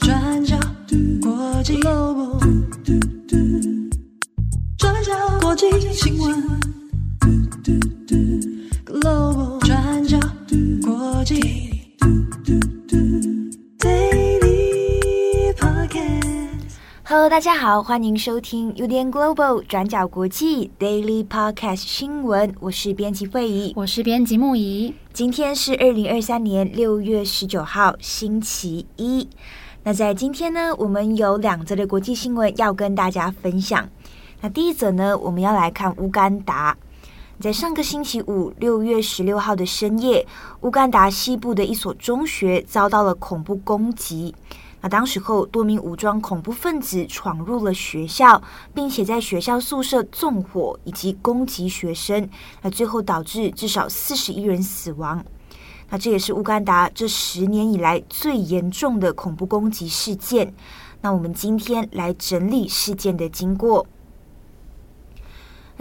转角国际 Global，转角国际新闻。Hello，大家好，欢迎收听 UDN Global 转角国际 Daily Podcast 新闻。我是编辑惠仪，我是编辑木仪。今天是二零二三年六月十九号，星期一。那在今天呢，我们有两则的国际新闻要跟大家分享。那第一则呢，我们要来看乌干达。在上个星期五，六月十六号的深夜，乌干达西部的一所中学遭到了恐怖攻击。那当时候，多名武装恐怖分子闯入了学校，并且在学校宿舍纵火以及攻击学生，那最后导致至少四十一人死亡。那这也是乌干达这十年以来最严重的恐怖攻击事件。那我们今天来整理事件的经过。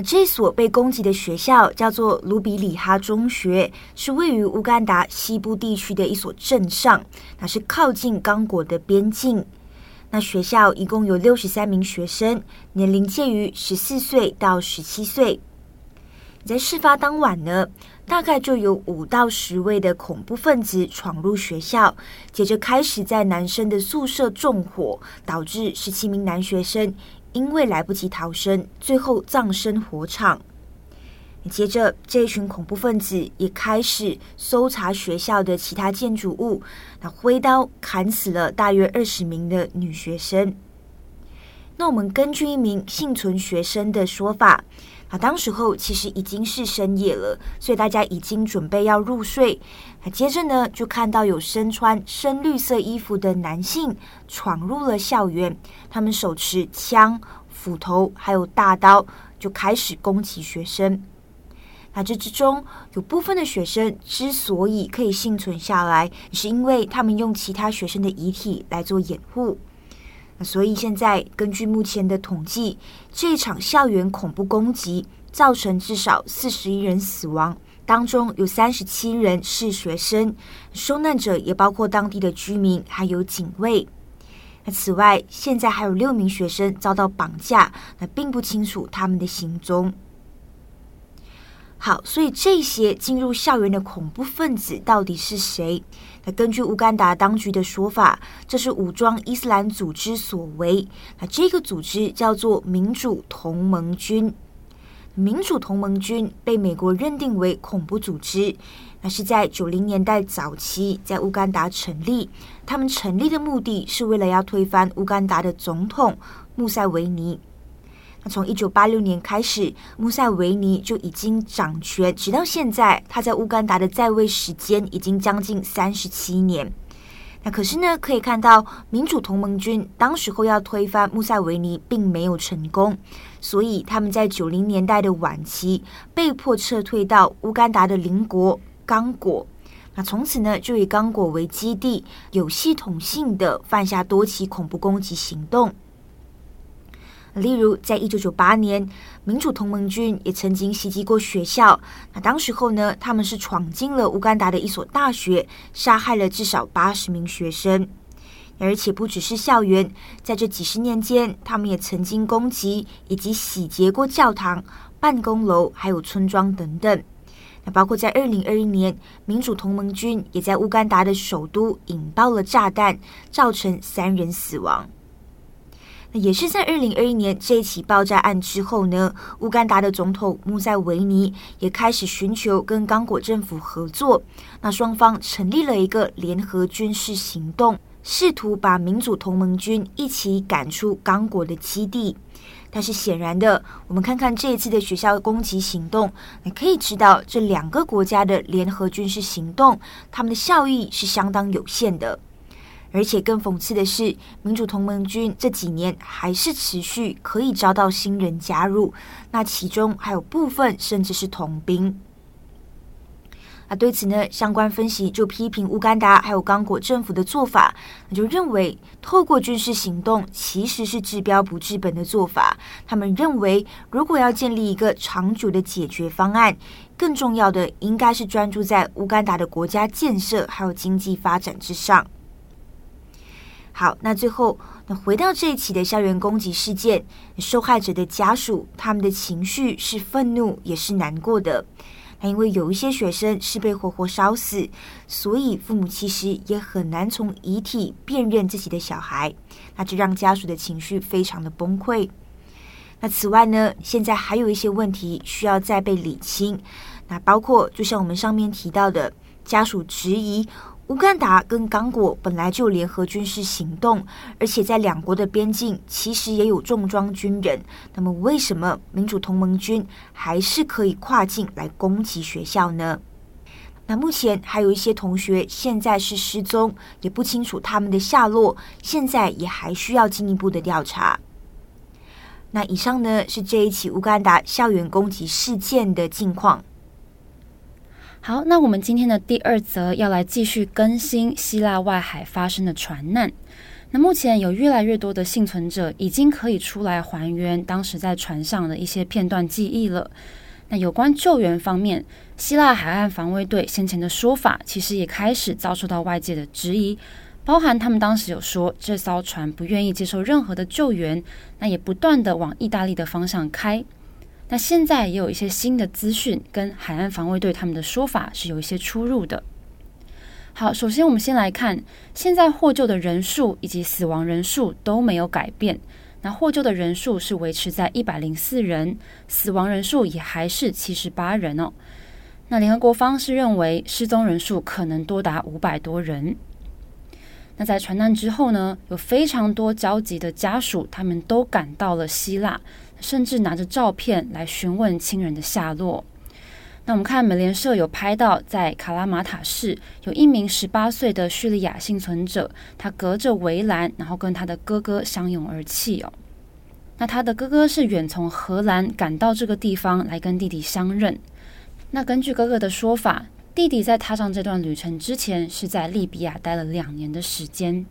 这所被攻击的学校叫做卢比里哈中学，是位于乌干达西部地区的一所镇上，那是靠近刚果的边境。那学校一共有六十三名学生，年龄介于十四岁到十七岁。在事发当晚呢，大概就有五到十位的恐怖分子闯入学校，接着开始在男生的宿舍纵火，导致十七名男学生。因为来不及逃生，最后葬身火场。接着，这群恐怖分子也开始搜查学校的其他建筑物，那挥刀砍死了大约二十名的女学生。那我们根据一名幸存学生的说法，啊，当时候其实已经是深夜了，所以大家已经准备要入睡。接着呢，就看到有身穿深绿色衣服的男性闯入了校园，他们手持枪、斧头还有大刀，就开始攻击学生。那这之中有部分的学生之所以可以幸存下来，是因为他们用其他学生的遗体来做掩护。所以现在根据目前的统计，这场校园恐怖攻击造成至少四十一人死亡，当中有三十七人是学生，受难者也包括当地的居民还有警卫。那此外，现在还有六名学生遭到绑架，那并不清楚他们的行踪。好，所以这些进入校园的恐怖分子到底是谁？那根据乌干达当局的说法，这是武装伊斯兰组织所为。那这个组织叫做民主同盟军。民主同盟军被美国认定为恐怖组织。那是在九零年代早期在乌干达成立。他们成立的目的是为了要推翻乌干达的总统穆塞维尼。那从一九八六年开始，穆塞维尼就已经掌权，直到现在，他在乌干达的在位时间已经将近三十七年。那可是呢，可以看到民主同盟军当时候要推翻穆塞维尼，并没有成功，所以他们在九零年代的晚期被迫撤退到乌干达的邻国刚果。那从此呢，就以刚果为基地，有系统性的犯下多起恐怖攻击行动。例如，在一九九八年，民主同盟军也曾经袭击过学校。那当时候呢，他们是闯进了乌干达的一所大学，杀害了至少八十名学生。而且不只是校园，在这几十年间，他们也曾经攻击以及洗劫过教堂、办公楼，还有村庄等等。那包括在二零二一年，民主同盟军也在乌干达的首都引爆了炸弹，造成三人死亡。那也是在二零二一年这一起爆炸案之后呢，乌干达的总统穆塞维尼也开始寻求跟刚果政府合作。那双方成立了一个联合军事行动，试图把民主同盟军一起赶出刚果的基地。但是显然的，我们看看这一次的学校攻击行动，你可以知道这两个国家的联合军事行动，他们的效益是相当有限的。而且更讽刺的是，民主同盟军这几年还是持续可以招到新人加入，那其中还有部分甚至是童兵。那对此呢，相关分析就批评乌干达还有刚果政府的做法，那就认为透过军事行动其实是治标不治本的做法。他们认为，如果要建立一个长久的解决方案，更重要的应该是专注在乌干达的国家建设还有经济发展之上。好，那最后，那回到这一起的校园攻击事件，受害者的家属他们的情绪是愤怒，也是难过的。那因为有一些学生是被活活烧死，所以父母其实也很难从遗体辨认自己的小孩，那这让家属的情绪非常的崩溃。那此外呢，现在还有一些问题需要再被理清，那包括就像我们上面提到的，家属质疑。乌干达跟刚果本来就联合军事行动，而且在两国的边境其实也有重装军人。那么，为什么民主同盟军还是可以跨境来攻击学校呢？那目前还有一些同学现在是失踪，也不清楚他们的下落，现在也还需要进一步的调查。那以上呢是这一起乌干达校园攻击事件的近况。好，那我们今天的第二则要来继续更新希腊外海发生的船难。那目前有越来越多的幸存者已经可以出来还原当时在船上的一些片段记忆了。那有关救援方面，希腊海岸防卫队先前的说法其实也开始遭受到外界的质疑，包含他们当时有说这艘船不愿意接受任何的救援，那也不断地往意大利的方向开。那现在也有一些新的资讯，跟海岸防卫队他们的说法是有一些出入的。好，首先我们先来看，现在获救的人数以及死亡人数都没有改变。那获救的人数是维持在一百零四人，死亡人数也还是七十八人哦。那联合国方是认为失踪人数可能多达五百多人。那在传单之后呢，有非常多焦急的家属，他们都赶到了希腊。甚至拿着照片来询问亲人的下落。那我们看美联社有拍到，在卡拉马塔市有一名十八岁的叙利亚幸存者，他隔着围栏，然后跟他的哥哥相拥而泣哦。那他的哥哥是远从荷兰赶到这个地方来跟弟弟相认。那根据哥哥的说法，弟弟在踏上这段旅程之前是在利比亚待了两年的时间。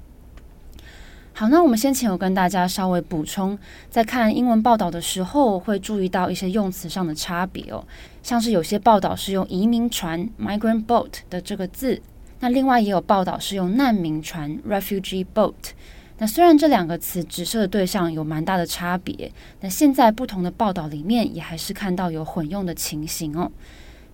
好，那我们先前有跟大家稍微补充，在看英文报道的时候，会注意到一些用词上的差别哦，像是有些报道是用移民船 （migrant boat） 的这个字，那另外也有报道是用难民船 （refugee boat）。那虽然这两个词指涉的对象有蛮大的差别，那现在不同的报道里面也还是看到有混用的情形哦。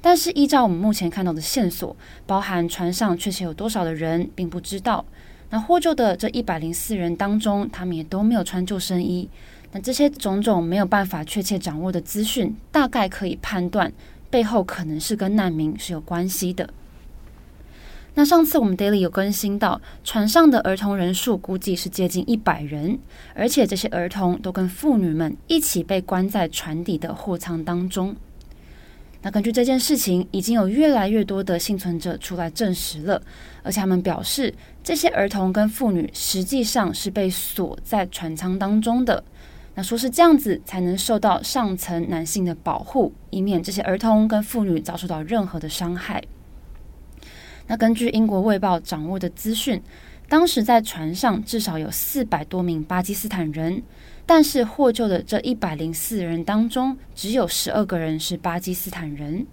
但是依照我们目前看到的线索，包含船上确切有多少的人，并不知道。那获救的这一百零四人当中，他们也都没有穿救生衣。那这些种种没有办法确切掌握的资讯，大概可以判断背后可能是跟难民是有关系的。那上次我们 Daily 有更新到，船上的儿童人数估计是接近一百人，而且这些儿童都跟妇女们一起被关在船底的货舱当中。那根据这件事情，已经有越来越多的幸存者出来证实了，而且他们表示，这些儿童跟妇女实际上是被锁在船舱当中的。那说是这样子才能受到上层男性的保护，以免这些儿童跟妇女遭受到任何的伤害。那根据英国卫报掌握的资讯，当时在船上至少有四百多名巴基斯坦人。但是获救的这一百零四人当中，只有十二个人是巴基斯坦人。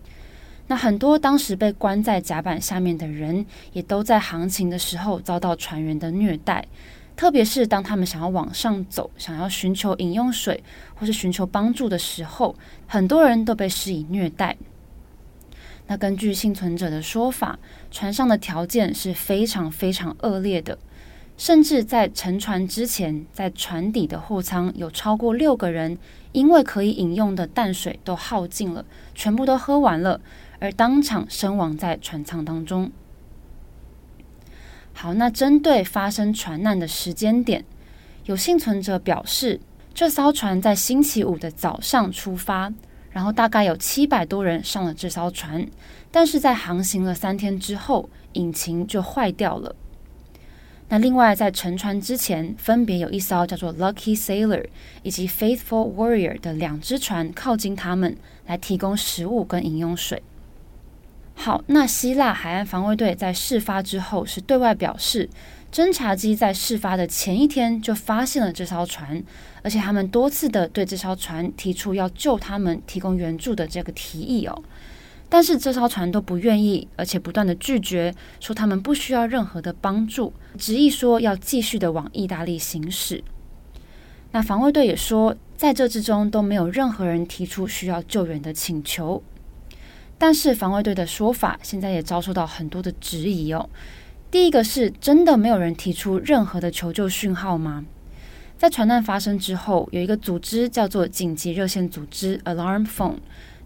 那很多当时被关在甲板下面的人，也都在航行的时候遭到船员的虐待。特别是当他们想要往上走，想要寻求饮用水或是寻求帮助的时候，很多人都被施以虐待。那根据幸存者的说法，船上的条件是非常非常恶劣的。甚至在沉船之前，在船底的货舱有超过六个人，因为可以饮用的淡水都耗尽了，全部都喝完了，而当场身亡在船舱当中。好，那针对发生船难的时间点，有幸存者表示，这艘船在星期五的早上出发，然后大概有七百多人上了这艘船，但是在航行了三天之后，引擎就坏掉了。那另外，在沉船之前，分别有一艘叫做 Lucky Sailor 以及 Faithful Warrior 的两只船靠近他们，来提供食物跟饮用水。好，那希腊海岸防卫队在事发之后是对外表示，侦察机在事发的前一天就发现了这艘船，而且他们多次的对这艘船提出要救他们、提供援助的这个提议哦。但是这艘船都不愿意，而且不断的拒绝，说他们不需要任何的帮助，执意说要继续的往意大利行驶。那防卫队也说，在这之中都没有任何人提出需要救援的请求。但是防卫队的说法现在也遭受到很多的质疑哦。第一个是真的没有人提出任何的求救讯号吗？在船难发生之后，有一个组织叫做紧急热线组织 （Alarm Phone），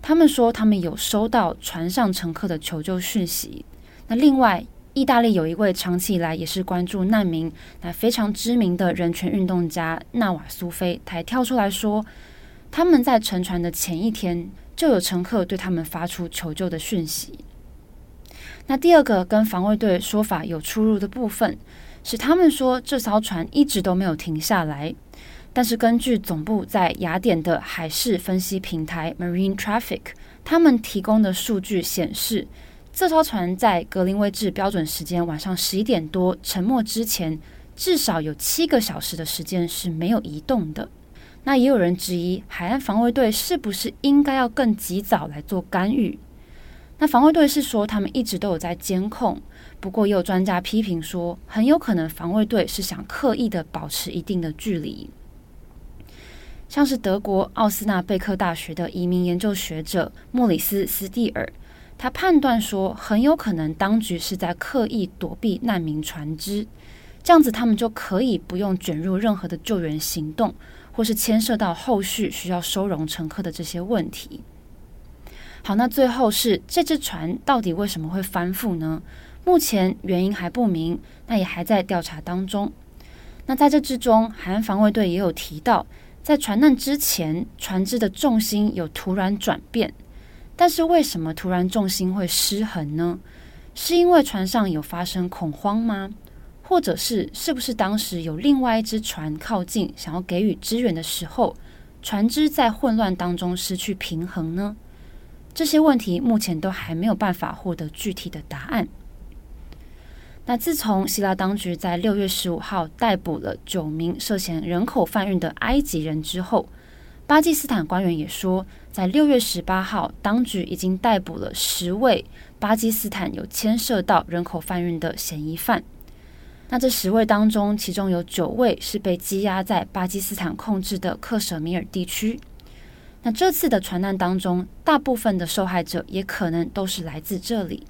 他们说他们有收到船上乘客的求救讯息。那另外，意大利有一位长期以来也是关注难民、那非常知名的人权运动家纳瓦苏菲，他还跳出来说，他们在沉船的前一天。就有乘客对他们发出求救的讯息。那第二个跟防卫队说法有出入的部分，是他们说这艘船一直都没有停下来，但是根据总部在雅典的海事分析平台 Marine Traffic，他们提供的数据显示，这艘船在格林威治标准时间晚上十一点多沉没之前，至少有七个小时的时间是没有移动的。那也有人质疑，海岸防卫队是不是应该要更及早来做干预？那防卫队是说他们一直都有在监控，不过也有专家批评说，很有可能防卫队是想刻意的保持一定的距离。像是德国奥斯纳贝克大学的移民研究学者莫里斯·斯蒂尔，他判断说，很有可能当局是在刻意躲避难民船只，这样子他们就可以不用卷入任何的救援行动。或是牵涉到后续需要收容乘客的这些问题。好，那最后是这只船到底为什么会翻覆呢？目前原因还不明，那也还在调查当中。那在这之中，海岸防卫队也有提到，在船难之前，船只的重心有突然转变，但是为什么突然重心会失衡呢？是因为船上有发生恐慌吗？或者是是不是当时有另外一只船靠近，想要给予支援的时候，船只在混乱当中失去平衡呢？这些问题目前都还没有办法获得具体的答案。那自从希腊当局在六月十五号逮捕了九名涉嫌人口贩运的埃及人之后，巴基斯坦官员也说，在六月十八号，当局已经逮捕了十位巴基斯坦有牵涉到人口贩运的嫌疑犯。那这十位当中，其中有九位是被羁押在巴基斯坦控制的克什米尔地区。那这次的船难当中，大部分的受害者也可能都是来自这里。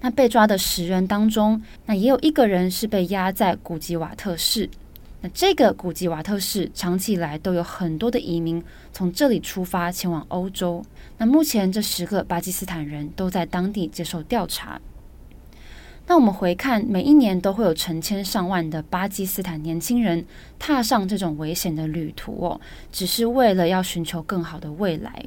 那被抓的十人当中，那也有一个人是被押在古吉瓦特市。那这个古吉瓦特市长期以来都有很多的移民从这里出发前往欧洲。那目前这十个巴基斯坦人都在当地接受调查。那我们回看，每一年都会有成千上万的巴基斯坦年轻人踏上这种危险的旅途哦，只是为了要寻求更好的未来。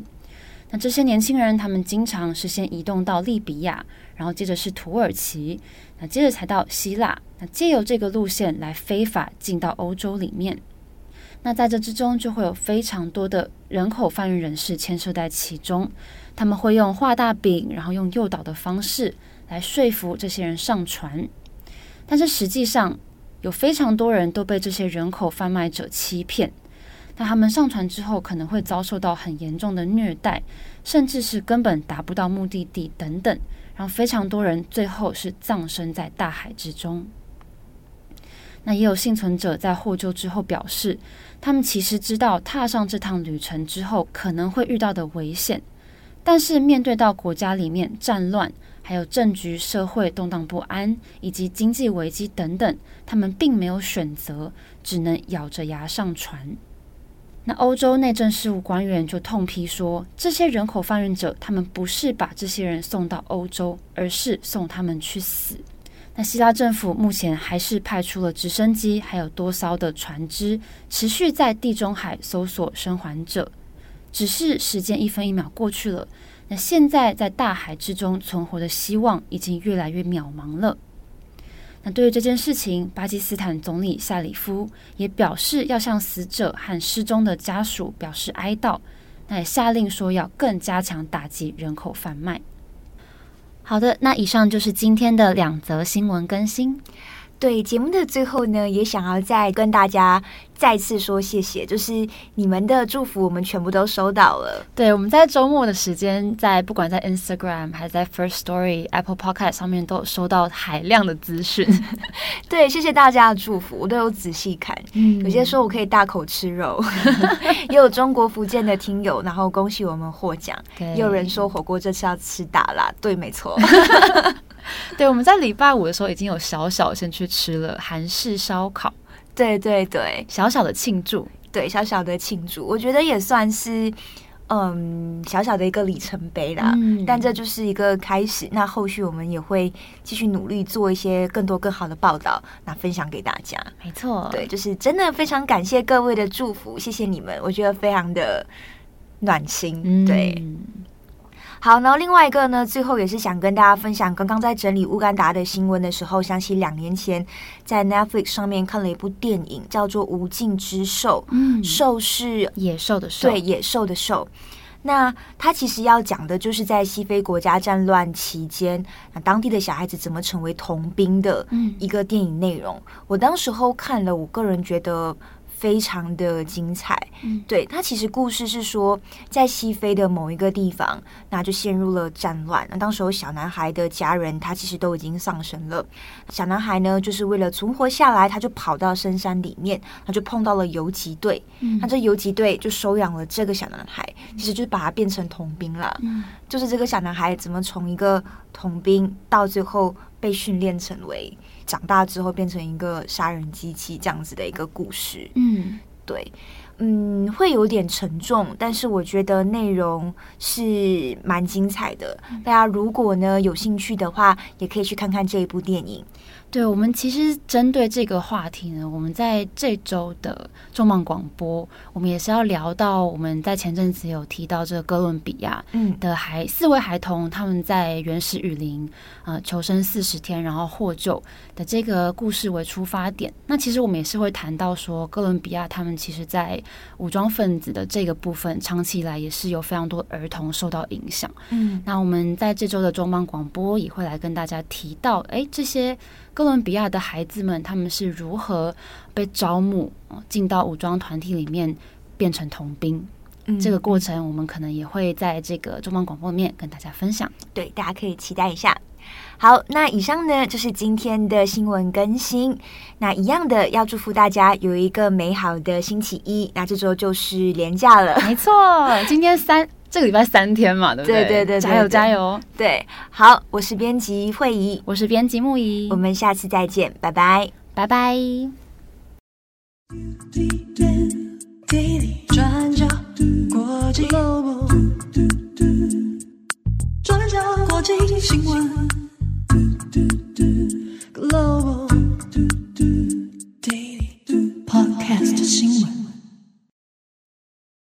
那这些年轻人，他们经常是先移动到利比亚，然后接着是土耳其，那接着才到希腊，那借由这个路线来非法进到欧洲里面。那在这之中，就会有非常多的人口贩运人士牵涉在其中，他们会用画大饼，然后用诱导的方式。来说服这些人上船，但是实际上有非常多人都被这些人口贩卖者欺骗。那他们上船之后可能会遭受到很严重的虐待，甚至是根本达不到目的地等等，然后非常多人最后是葬身在大海之中。那也有幸存者在获救之后表示，他们其实知道踏上这趟旅程之后可能会遇到的危险，但是面对到国家里面战乱。还有政局、社会动荡不安，以及经济危机等等，他们并没有选择，只能咬着牙上船。那欧洲内政事务官员就痛批说，这些人口贩运者，他们不是把这些人送到欧洲，而是送他们去死。那希腊政府目前还是派出了直升机，还有多艘的船只，持续在地中海搜索生还者。只是时间一分一秒过去了。那现在在大海之中存活的希望已经越来越渺茫了。那对于这件事情，巴基斯坦总理夏里夫也表示要向死者和失踪的家属表示哀悼。那也下令说要更加强打击人口贩卖。好的，那以上就是今天的两则新闻更新。对，节目的最后呢，也想要再跟大家再次说谢谢，就是你们的祝福，我们全部都收到了。对，我们在周末的时间，在不管在 Instagram 还是在 First Story、Apple Podcast 上面，都有收到海量的资讯。对，谢谢大家的祝福，我都有仔细看。嗯，有些说我可以大口吃肉，也有中国福建的听友，然后恭喜我们获奖。也有人说火锅这次要吃大辣，对，没错。对，我们在礼拜五的时候已经有小小先去吃了韩式烧烤，对对对，小小的庆祝，对，小小的庆祝，我觉得也算是嗯小小的一个里程碑啦。嗯，但这就是一个开始，那后续我们也会继续努力做一些更多更好的报道，那分享给大家。没错，对，就是真的非常感谢各位的祝福，谢谢你们，我觉得非常的暖心。嗯、对。好，然后另外一个呢，最后也是想跟大家分享，刚刚在整理乌干达的新闻的时候，想起两年前在 Netflix 上面看了一部电影，叫做《无尽之兽》。嗯，兽是野兽的兽，对，野兽的兽。那它其实要讲的就是在西非国家战乱期间，那当地的小孩子怎么成为童兵的一个电影内容。嗯，我当时候看了，我个人觉得。非常的精彩，嗯，对，他其实故事是说，在西非的某一个地方，那就陷入了战乱。那当时候小男孩的家人，他其实都已经丧生了。小男孩呢，就是为了存活下来，他就跑到深山里面，他就碰到了游击队。嗯，那这游击队就收养了这个小男孩，其实就是把他变成童兵了。嗯，就是这个小男孩怎么从一个童兵到最后被训练成为。长大之后变成一个杀人机器这样子的一个故事，嗯，对，嗯，会有点沉重，但是我觉得内容是蛮精彩的。大家如果呢有兴趣的话，也可以去看看这一部电影。对，我们其实针对这个话题呢，我们在这周的重磅广播，我们也是要聊到我们在前阵子有提到这个哥伦比亚的孩、嗯、四位孩童他们在原始雨林呃求生四十天，然后获救的这个故事为出发点。那其实我们也是会谈到说，哥伦比亚他们其实在武装分子的这个部分，长期以来也是有非常多儿童受到影响。嗯，那我们在这周的重磅广播也会来跟大家提到，哎，这些。哥伦比亚的孩子们，他们是如何被招募进到武装团体里面，变成童兵？嗯，这个过程我们可能也会在这个重磅广播里面跟大家分享。对，大家可以期待一下。好，那以上呢就是今天的新闻更新。那一样的，要祝福大家有一个美好的星期一。那这周就是连假了，没错，今天三。这个礼拜三天嘛，对不对？对对对，加油加油！对，好，我是编辑惠仪，我是编辑木仪，我们下次再见，拜拜，拜拜。转角国际转角国际新闻 Global Daily Podcast 新闻。